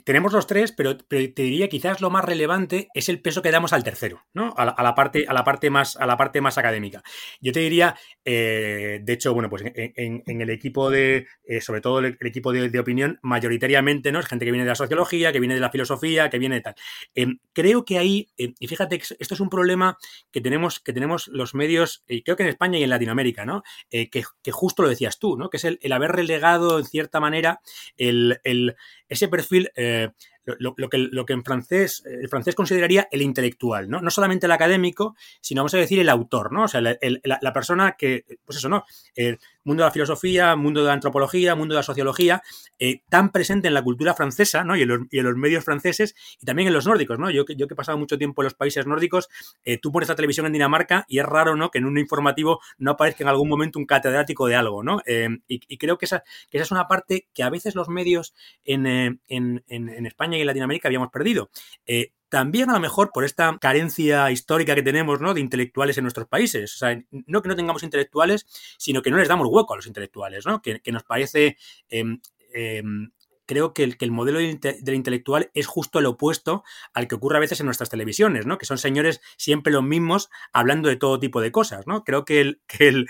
Tenemos los tres, pero, te diría quizás lo más relevante es el peso que damos al tercero, ¿no? A la, parte, a la parte, más, a la parte más académica. Yo te diría, eh, de hecho, bueno, pues en, el equipo de, eh, sobre todo el, equipo de, opinión, mayoritariamente, ¿no? Es gente que viene de la sociología, que viene de la filosofía, que viene de tal. Em, creo que ahí, em, y fíjate, esto es un problema que tenemos, que tenemos los medios, y creo que en España y en Latinoamérica, ¿no? Eh, que, justo lo decías tú, ¿no? Que es el, haber relegado, en cierta manera, el, ese perfil eh, lo, que, lo que en francés, el francés consideraría el intelectual, ¿no? No solamente el académico, sino vamos a decir el autor, ¿no? O sea, la, persona que, pues eso, ¿no? El mundo de la filosofía, mundo de la antropología, mundo de la sociología, eh, tan presente en la cultura francesa, ¿no? Y en, los, medios franceses y también en los nórdicos, ¿no? Yo, yo que he pasado mucho tiempo en los países nórdicos, eh, tú pones la televisión en Dinamarca y es raro, ¿no? Que en un informativo no aparezca en algún momento un catedrático de algo, ¿no? Eh, y, creo que esa, que esa es una parte que a veces los medios en, en, en España y Latinoamérica habíamos perdido. Eh, también a lo mejor por esta carencia histórica que tenemos ¿no? de intelectuales en nuestros países. O sea, no que no tengamos intelectuales, sino que no les damos hueco a los intelectuales, ¿no? que, nos parece em, em, creo que el, que el modelo del intelectual es justo el opuesto al que ocurre a veces en nuestras televisiones, ¿no? Que son señores siempre los mismos hablando de todo tipo de cosas, ¿no? Creo que el, que el,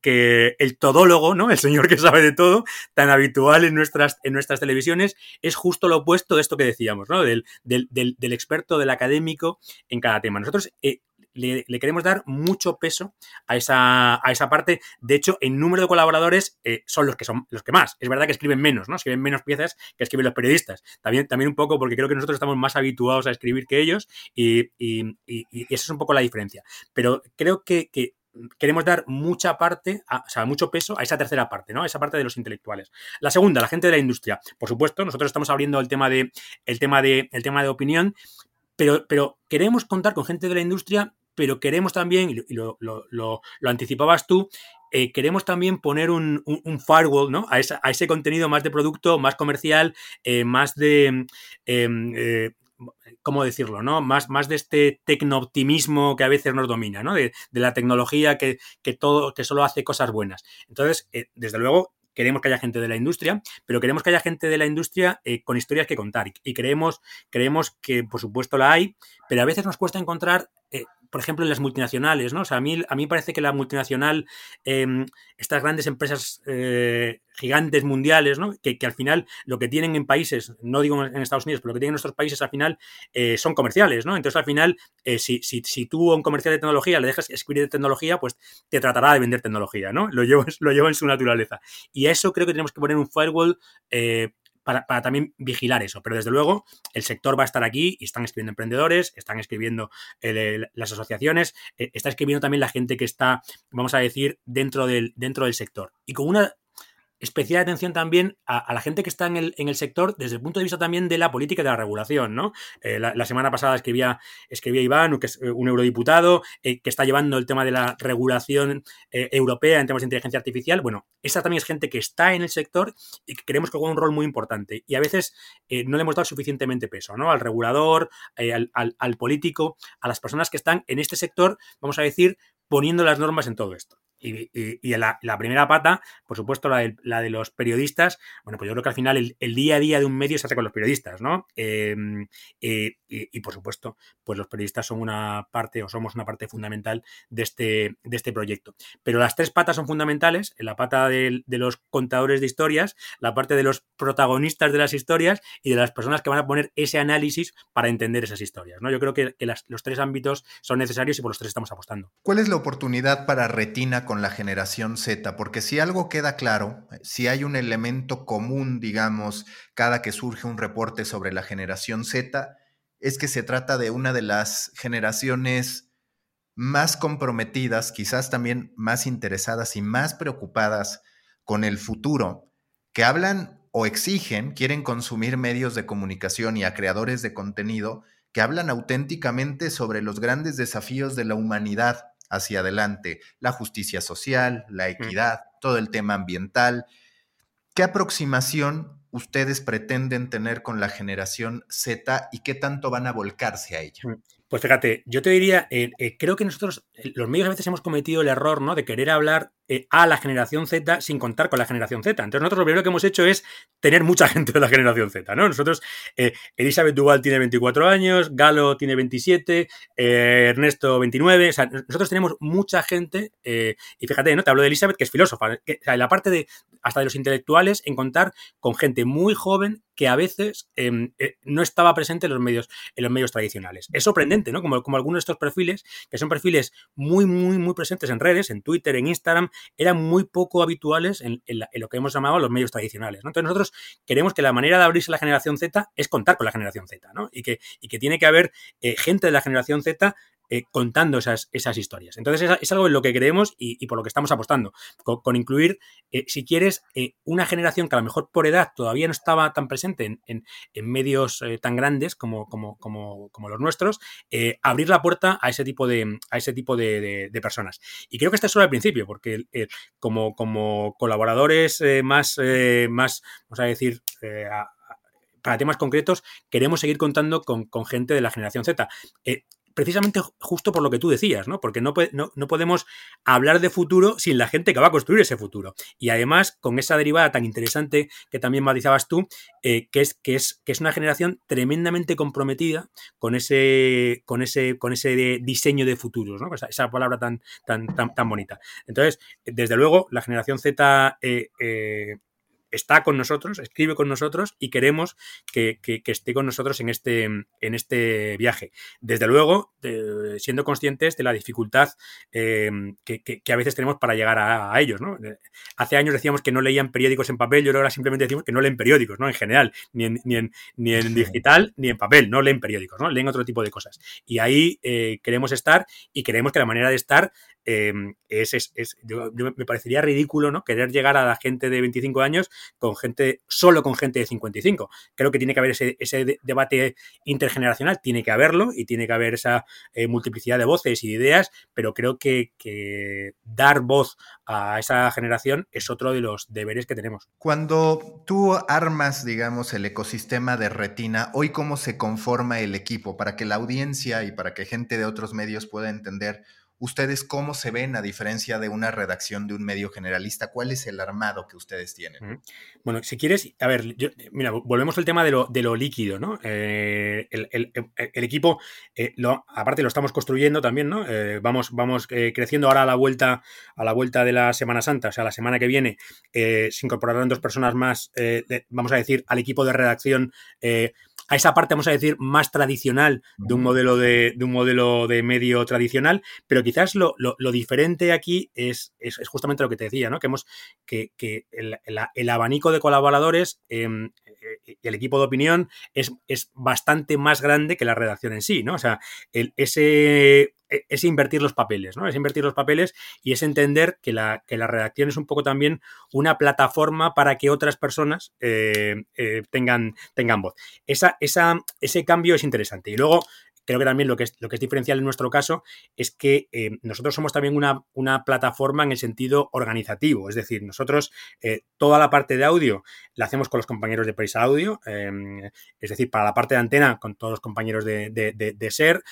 que el, todólogo, ¿no? El señor que sabe de todo, tan habitual en nuestras, en nuestras televisiones, es justo lo opuesto de esto que decíamos, ¿no? Del, del, del, experto, del académico en cada tema. Nosotros, eh, le, queremos dar mucho peso a esa, a esa parte. De hecho, en número de colaboradores eh, son los que son los que más. Es verdad que escriben menos, ¿no? Escriben menos piezas que escriben los periodistas. También, también un poco porque creo que nosotros estamos más habituados a escribir que ellos y, y, esa es un poco la diferencia. Pero creo que, que queremos dar mucha parte, o sea, mucho peso a esa tercera parte, ¿no? A esa parte de los intelectuales. La segunda, la gente de la industria. Por supuesto, nosotros estamos abriendo el tema de, el tema de, el tema de opinión, pero, pero queremos contar con gente de la industria, pero queremos también, y lo, lo, anticipabas tú, eh, queremos también poner un, un, firewall ¿no? a, esa, a, ese contenido más de producto, más comercial, eh, más de... Em, eh, ¿cómo decirlo? ¿no? Más, más de este tecno-optimismo que a veces nos domina, ¿no? De, la tecnología que, todo, que solo hace cosas buenas. Entonces, desde luego, queremos que haya gente de la industria, pero queremos que haya gente de la industria con historias que contar. Y, creemos, creemos que, por supuesto, la hay, pero a veces nos cuesta encontrar por ejemplo, en las multinacionales, ¿no? O sea, a mí, a mí parece que la multinacional, em, estas grandes empresas eh, gigantes mundiales, ¿no? Que, al final lo que tienen en países, no digo en Estados Unidos, pero lo que tienen en nuestros países al final eh, son comerciales, ¿no? Entonces al final, eh, si, si, si, tú a un comercial de tecnología le dejas escribir de tecnología, pues te tratará de vender tecnología, ¿no? Lo lleva, lo en su naturaleza. Y eso creo que tenemos que poner un firewall para, también vigilar eso. Pero desde luego, el sector va a estar aquí y están escribiendo emprendedores, están escribiendo las asociaciones, eh, está escribiendo también la gente que está, vamos a decir, dentro del, dentro del sector. Y con una especial atención también a, la gente que está en el, en el, sector desde el punto de vista también de la política y de la regulación, ¿no? Eh, la, semana pasada escribía, escribía Iván, que es eh, un eurodiputado, eh, que está llevando el tema de la regulación europea en temas de inteligencia artificial. Bueno, esa también es gente que está en el sector y que creemos que juega un rol muy importante. Y a veces no le hemos dado suficientemente peso, ¿no? Al regulador, al, al político, a las personas que están en este sector, vamos a decir, poniendo las normas en todo esto. Y, la, primera pata, por supuesto, la de, la de, los periodistas, bueno, pues yo creo que al final el, día a día de un medio se hace con los periodistas, ¿no? Em, y, por supuesto, pues los periodistas son una parte o somos una parte fundamental de este, de este proyecto. Pero las tres patas son fundamentales, la pata de, los contadores de historias, la parte de los protagonistas de las historias y de las personas que van a poner ese análisis para entender esas historias, ¿no? Yo creo que, los tres ámbitos son necesarios y por los tres estamos apostando. ¿Cuál es la oportunidad para Retina con la generación Z, porque si algo queda claro, si hay un elemento común, digamos, cada que surge un reporte sobre la generación Z, es que se trata de una de las generaciones más comprometidas, quizás también más interesadas y más preocupadas con el futuro, que hablan o exigen, quieren consumir medios de comunicación y a creadores de contenido que hablan auténticamente sobre los grandes desafíos de la humanidad hacia adelante, la justicia social, la equidad, todo el tema ambiental. ¿Qué aproximación ustedes pretenden tener con la generación Z y qué tanto van a volcarse a ella? Pues fíjate, yo te diría, eh, eh, creo que nosotros, eh, los medios a veces hemos cometido el error, ¿no? De querer hablar a la generación Z sin contar con la generación Z. Entonces nosotros lo primero que hemos hecho es tener mucha gente de la generación Z, ¿no? Nosotros, Elizabeth Duval tiene 24 años, Galo tiene 27, Ernesto 29, o sea, nosotros tenemos mucha gente, y fíjate, ¿no? Te hablo de Elizabeth, que es filósofa, que, o sea, la parte de, hasta de los intelectuales, en contar con gente muy joven que a veces em, eh, no estaba presente en los medios, en los medios tradicionales. Es sorprendente, ¿no? Como, como algunos de estos perfiles, que son perfiles muy, muy, muy presentes en redes, en Twitter, en Instagram, eran muy poco habituales en, lo que hemos llamado los medios tradicionales. ¿no? Entonces nosotros queremos que la manera de abrirse la generación Z es contar con la generación Z, ¿no? Y que, y que tiene que haber eh, gente de la generación Z eh, contando esas, esas, historias. Entonces es, algo en lo que creemos y, por lo que estamos apostando, con, incluir, eh, si quieres, eh, una generación que a lo mejor por edad todavía no estaba tan presente en, medios tan grandes como, como, como, como los nuestros, abrir la puerta a ese tipo de, a ese tipo de, personas. Y creo que este es solo el principio, porque como, como colaboradores más, más, vamos a decir, para temas concretos, queremos seguir contando con, con gente de la generación Z precisamente justo por lo que tú decías, ¿no? Porque no, no, podemos hablar de futuro sin la gente que va a construir ese futuro. Y además, con esa derivada tan interesante que también matizabas tú, eh, que, es, que, es, que es una generación tremendamente comprometida con ese, con ese, con ese diseño de futuros, ¿no? Esa, palabra tan, tan, tan, tan bonita. Entonces, desde luego, la generación Z eh, eh, está con nosotros, escribe con nosotros y queremos que, esté con nosotros en este, en este viaje. Desde luego, siendo conscientes de la dificultad em, que, a veces tenemos para llegar a, ellos. Hace años decíamos que no leían periódicos en papel, yo ahora simplemente decimos que no leen periódicos, ¿no? En general, ni en, ni en, ni en digital ni en papel, no leen periódicos, ¿no? Leen otro tipo de cosas. Y ahí eh, queremos estar y queremos que la manera de estar Em, es, es, yo, me parecería ridículo ¿no? querer llegar a la gente de 25 años con gente, solo con gente de 55. Creo que tiene que haber ese, ese debate intergeneracional, tiene que haberlo y tiene que haber esa eh, multiplicidad de voces y de ideas, pero creo que, que dar voz a esa generación es otro de los deberes que tenemos. Cuando tú armas, digamos, el ecosistema de Retina, hoy cómo se conforma el equipo para que la audiencia y para que gente de otros medios pueda entender ¿Ustedes cómo se ven a diferencia de una redacción de un medio generalista? ¿Cuál es el armado que ustedes tienen? Bueno, si quieres, a ver, mira, volvemos al tema de lo, de lo líquido, ¿no? Eh, el, equipo, eh, lo, aparte lo estamos construyendo también, ¿no? Eh, vamos vamos creciendo ahora a la vuelta a la vuelta de la Semana Santa, o sea, la semana que viene se incorporarán dos personas más, vamos a decir, al equipo de redacción a esa parte, vamos a decir, más tradicional de un modelo de, un modelo de medio tradicional, pero quizás lo, diferente aquí es, es, justamente lo que te decía, ¿no? Que hemos que, el, abanico de colaboradores em, eh, el equipo de opinión es, es, bastante más grande que la redacción en sí, ¿no? O sea, ese e, es invertir los papeles, ¿no? Es invertir los papeles y es entender que la, que la redacción es un poco también una plataforma para que otras personas eh, eh, tengan, tengan voz. Esa, esa, ese cambio es interesante. Y luego, creo que también lo que es, lo que es diferencial en nuestro caso es que eh, nosotros somos también una, una, plataforma en el sentido organizativo, es decir, nosotros toda la parte de audio la hacemos con los compañeros de Prisa Audio, es decir, para la parte de antena con todos los compañeros de, de, de SER,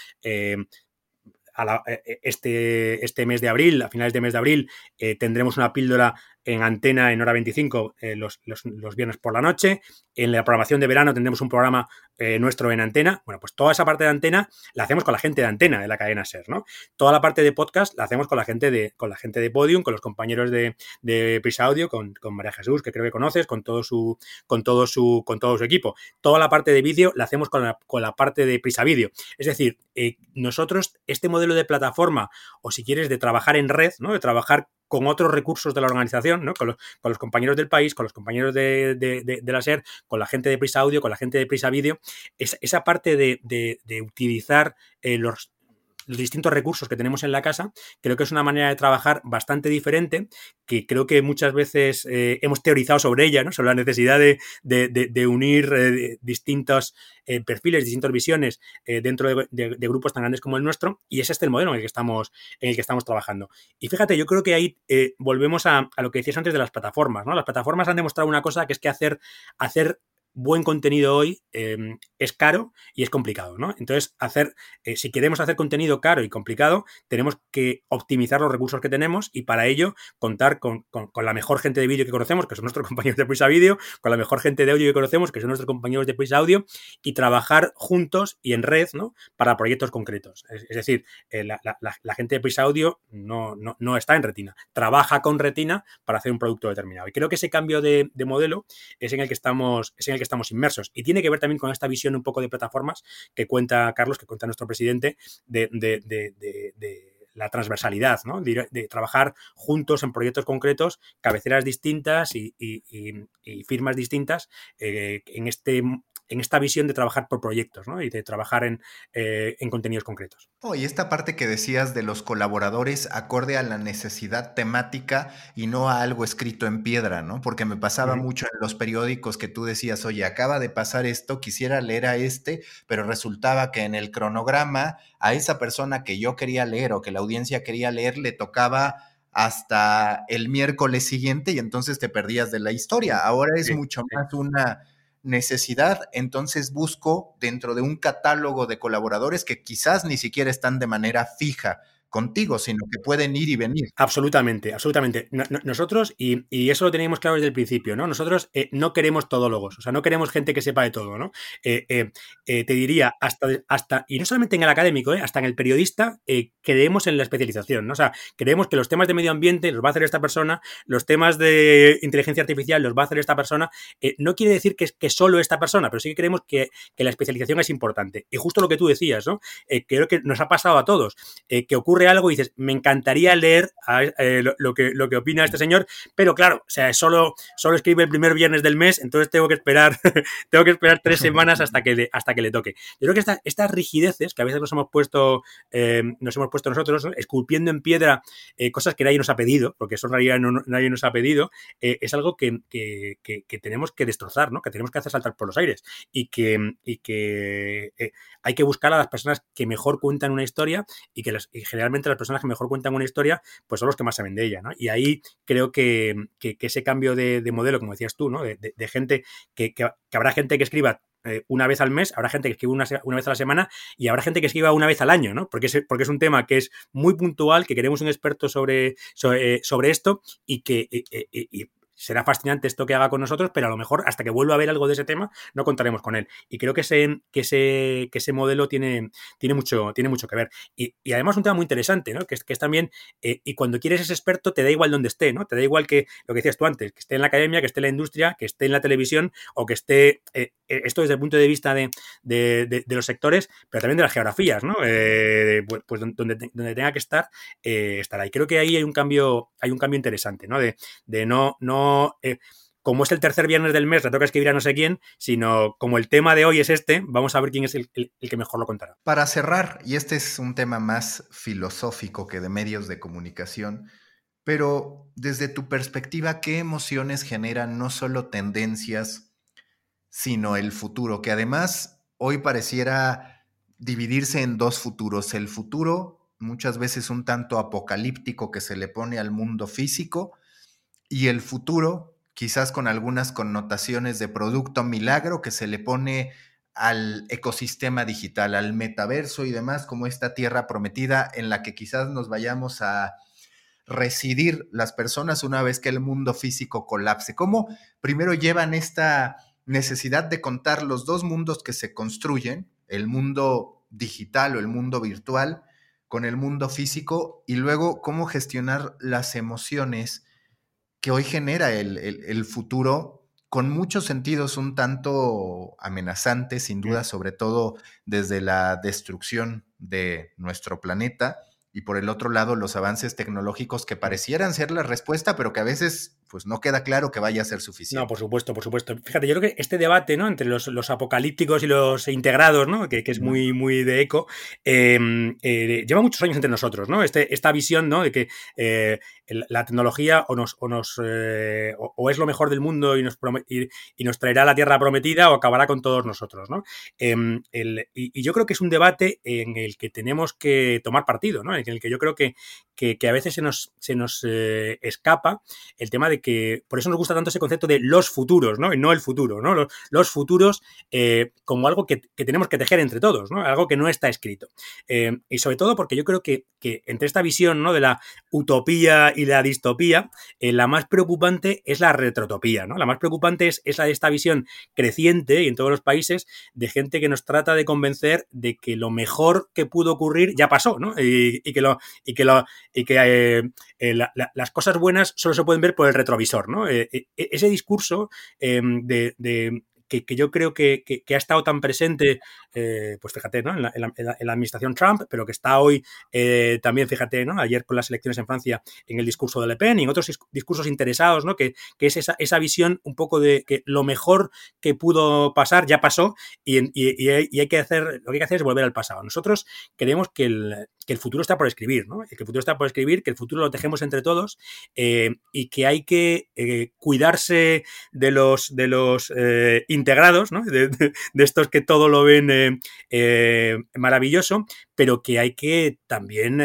e, e, este, este mes de abril, a finales de mes de abril, eh, tendremos una píldora en antena en hora 25 eh, los, viernes por la noche. En la programación de verano tendremos un programa eh, nuestro en antena. Bueno, pues toda esa parte de antena la hacemos con la gente de antena de la cadena SER, ¿no? Toda la parte de podcast la hacemos con la gente de, con la gente de Podium, con los compañeros de, de Prisa Audio, con, María Jesús, que creo que conoces, con todo su, con todo su, con todo su equipo. Toda la parte de vídeo la hacemos con la, con la parte de Prisa Vídeo. Es decir, eh, nosotros, este modelo de plataforma, o si quieres, de trabajar en red, ¿no? De trabajar con otros recursos de la organización, ¿no? con, los, compañeros del país, con los compañeros de, la SER, con la gente de Prisa Audio, con la gente de Prisa Video, esa, parte de, utilizar eh, los, los distintos recursos que tenemos en la casa, creo que es una manera de trabajar bastante diferente, que creo que muchas veces eh, hemos teorizado sobre ella, ¿no? sobre la necesidad de, unir eh, distintos eh, perfiles, distintas visiones dentro de, grupos tan grandes como el nuestro, y es este el modelo en el que estamos, en el que estamos trabajando. Y fíjate, yo creo que ahí volvemos a, a, lo que decías antes de las plataformas. ¿no? Las plataformas han demostrado una cosa que es que hacer, hacer buen contenido hoy em, es caro y es complicado, ¿no? Entonces, hacer, eh, si queremos hacer contenido caro y complicado, tenemos que optimizar los recursos que tenemos y para ello contar con, la mejor gente de vídeo que conocemos, que son nuestros compañeros de Prisa Video, con la mejor gente de audio que conocemos, que son nuestros compañeros de Prisa Audio, y trabajar juntos y en red, ¿no? Para proyectos concretos. Es, decir, eh, la, gente de Prisa Audio no, no, está en Retina, trabaja con Retina para hacer un producto determinado. Y creo que ese cambio de, de modelo es en el que estamos, es en el que estamos inmersos. Y tiene que ver también con esta visión un poco de plataformas que cuenta Carlos, que cuenta nuestro presidente, de, la transversalidad, ¿no? de, trabajar juntos en proyectos concretos, cabeceras distintas y, firmas distintas eh, en este en esta visión de trabajar por proyectos ¿no? y de trabajar en, eh, en contenidos concretos. Oh, y esta parte que decías de los colaboradores acorde a la necesidad temática y no a algo escrito en piedra, ¿no? Porque me pasaba mucho en los periódicos que tú decías, oye, acaba de pasar esto, quisiera leer a este, pero resultaba que en el cronograma a esa persona que yo quería leer o que la audiencia quería leer le tocaba hasta el miércoles siguiente y entonces te perdías de la historia. Ahora es mucho más una necesidad, entonces busco dentro de un catálogo de colaboradores que quizás ni siquiera están de manera fija contigo, sino que pueden ir y venir. Absolutamente, absolutamente. nosotros, y, eso lo teníamos claro desde el principio, ¿no? Nosotros eh, no queremos todólogos, o sea, no queremos gente que sepa de todo, ¿no? Eh, eh, te diría, hasta, hasta, y no solamente en el académico, hasta en el periodista, creemos en la especialización, ¿no? O sea, creemos que los temas de medio ambiente los va a hacer esta persona, los temas de inteligencia artificial los va a hacer esta persona. no quiere decir que, que solo esta persona, pero sí que creemos que, que la especialización es importante. Y justo lo que tú decías, ¿no? creo que nos ha pasado a todos, que ocurre algo y dices, me encantaría leer eh, lo, que, lo que opina este señor, pero claro, o sea, solo, solo escribe el primer viernes del mes, entonces tengo que esperar, tengo que esperar tres semanas hasta que le, hasta que le toque. Yo creo que estas rigideces que a veces nos hemos puesto, eh, nos hemos puesto nosotros, esculpiendo en piedra eh, cosas que nadie nos ha pedido, porque eso en realidad nadie nos ha pedido, es algo que, tenemos que destrozar, ¿no? que tenemos que hacer saltar por los aires y que, y que hay que buscar a las personas que mejor cuentan una historia y que las, y generalmente las personas que mejor cuentan una historia, pues son los que más saben de ella, ¿no? Y ahí creo que, ese cambio de, modelo, como decías tú, ¿no? De, gente, que, habrá gente que escriba eh, una vez al mes, habrá gente que escriba una, vez a la semana y habrá gente que escriba una vez al año, ¿no? Porque es, porque es un tema que es muy puntual, que queremos un experto sobre, sobre, eh, esto y que será fascinante esto que haga con nosotros, pero a lo mejor hasta que vuelva a ver algo de ese tema no contaremos con él. Y creo que ese, que ese, que ese modelo tiene, tiene, mucho, tiene mucho que ver. Y, además un tema muy interesante, ¿no? Que es, que es también, eh, y cuando quieres ese experto te da igual donde esté, ¿no? Te da igual que lo que decías tú antes, que esté en la academia, que esté en la industria, que esté en la televisión o que esté, eh, eh, esto desde el punto de vista de, de, los sectores, pero también de las geografías, ¿no? pues, pues donde, donde, tenga que estar, estará. Y creo que ahí hay un cambio, hay un cambio interesante, ¿no? De, de no, eh, como es el tercer viernes del mes, le toca escribir a no sé quién, sino como el tema de hoy es este, vamos a ver quién es el, que mejor lo contará. Para cerrar, y este es un tema más filosófico que de medios de comunicación, pero desde tu perspectiva, ¿qué emociones generan no solo tendencias, sino el futuro? Que además hoy pareciera dividirse en dos futuros. El futuro, muchas veces un tanto apocalíptico que se le pone al mundo físico, y el futuro, quizás con algunas connotaciones de producto milagro que se le pone al ecosistema digital, al metaverso y demás, como esta tierra prometida en la que quizás nos vayamos a residir las personas una vez que el mundo físico colapse. ¿Cómo primero llevan esta necesidad de contar los dos mundos que se construyen, el mundo digital o el mundo virtual, con el mundo físico, y luego cómo gestionar las emociones que hoy genera el, futuro con muchos sentidos un tanto amenazante, sin duda, sobre todo desde la destrucción de nuestro planeta y por el otro lado los avances tecnológicos que parecieran ser la respuesta, pero que a veces pues no queda claro que vaya a ser suficiente. No, por supuesto, por supuesto. Fíjate, yo creo que este debate, ¿no? Entre los, apocalípticos y los integrados, ¿no? Que, es muy, muy de eco, em, eh, lleva muchos años entre nosotros, ¿no? Este, esta visión, ¿no? De que eh, la tecnología o nos, o nos eh, o, es lo mejor del mundo y nos, y, nos traerá la tierra prometida o acabará con todos nosotros, ¿no? Em, y, yo creo que es un debate en el que tenemos que tomar partido, ¿no? En el que yo creo que, a veces se nos, nos escapa el tema de que por eso nos gusta tanto ese concepto de los futuros, ¿no? Y no el futuro, ¿no? Los, futuros eh, como algo que, tenemos que tejer entre todos, ¿no? Algo que no está escrito. Eh, y sobre todo porque yo creo que, entre esta visión. De la utopía y la distopía, eh, la más preocupante es la retrotopía, ¿no? La más preocupante es, esa esta visión creciente y en todos los países de gente que nos trata de convencer de que lo mejor que pudo ocurrir ya pasó, ¿no? Y, que y y las cosas buenas solo se pueden ver por el retrovisor ¿no? Eh, eh, ese discurso em, de, que, yo creo que, ha estado tan presente, eh, pues fíjate, ¿no? En la, administración Trump, pero que está hoy también, fíjate, ¿no? Ayer con las elecciones en Francia, en el discurso de Le Pen y en otros discursos interesados, ¿no? Que, es esa, esa, visión un poco de que lo mejor que pudo pasar ya pasó y, hay que hacer, lo que hay que hacer es volver al pasado. Nosotros creemos que el, que el futuro está por escribir, ¿no? Que el futuro está por escribir, que el futuro lo tejemos entre todos eh, y que hay que eh, cuidarse de los, de los eh, integrados, ¿no? De, estos que todo lo ven maravilloso, pero que hay que también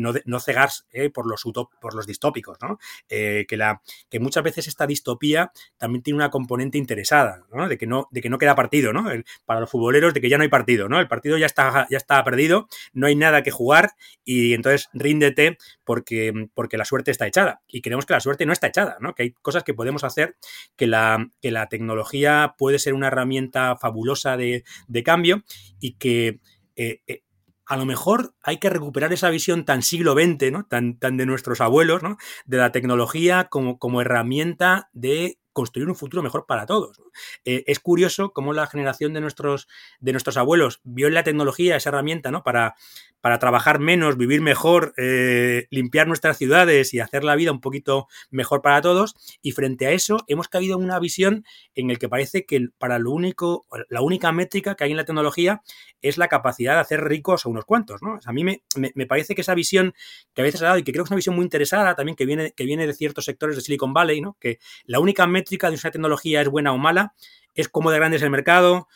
no, no cegar por, los por los distópicos, ¿no? que, la, que muchas veces esta distopía también tiene una componente interesada, ¿no? De que no, de que no queda partido, ¿no? para los futboleros, de que ya no hay partido, ¿no? El partido ya está, ya está perdido, no hay nada que jugar y entonces ríndete porque, porque la suerte está echada. Y creemos que la suerte no está echada, ¿no? Que hay cosas que podemos hacer, que la, que la tecnología puede ser una herramienta fabulosa de, cambio y que eh, eh, a lo mejor hay que recuperar esa visión tan siglo XX, ¿no? tan, tan de nuestros abuelos, ¿no? de la tecnología como, como herramienta de construir un futuro mejor para todos. Eh, es curioso cómo la generación de nuestros, de nuestros abuelos vio en la tecnología esa herramienta ¿no? para, para trabajar menos, vivir mejor, eh, limpiar nuestras ciudades y hacer la vida un poquito mejor para todos. Y frente a eso hemos caído en una visión en el que parece que para lo único, la única métrica que hay en la tecnología es la capacidad de hacer ricos a unos cuantos. ¿no? a mí me, me, parece que esa visión que a veces ha dado y que creo que es una visión muy interesada también que viene, que viene de ciertos sectores de Silicon Valley, ¿no? que la única métrica de una tecnología es buena o mala es cómo de grande es el mercado,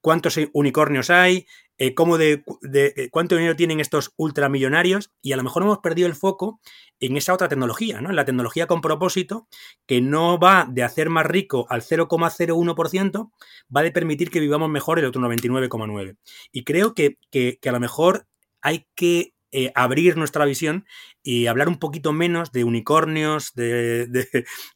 cuántos unicornios hay, eh, cómo de, eh, cuánto dinero tienen estos ultramillonarios y a lo mejor hemos perdido el foco en esa otra tecnología, ¿no? En la tecnología con propósito que no va de hacer más rico al 0,01%, va de permitir que vivamos mejor el otro 99,9%. Y creo que, que a lo mejor hay que eh, abrir nuestra visión y hablar un poquito menos de unicornios, de,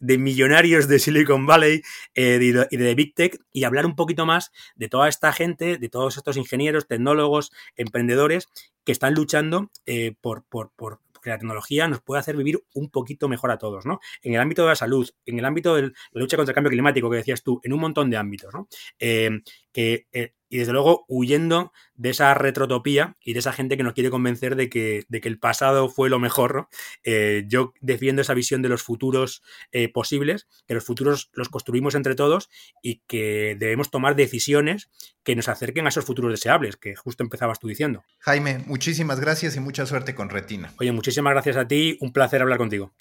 millonarios de Silicon Valley eh, y, de, Big Tech y hablar un poquito más de toda esta gente, de todos estos ingenieros, tecnólogos, emprendedores que están luchando eh, por, por, por que la tecnología nos puede hacer vivir un poquito mejor a todos, ¿no? En el ámbito de la salud, en el ámbito de la lucha contra el cambio climático que decías tú, en un montón de ámbitos, ¿no? Que y desde luego huyendo de esa retrotopía y de esa gente que nos quiere convencer de que, de que el pasado fue lo mejor. Eh, yo defiendo esa visión de los futuros eh, posibles, que los futuros los construimos entre todos y que debemos tomar decisiones que nos acerquen a esos futuros deseables, que justo empezabas tú diciendo. Jaime, muchísimas gracias y mucha suerte con Retina. Oye, muchísimas gracias a ti, un placer hablar contigo.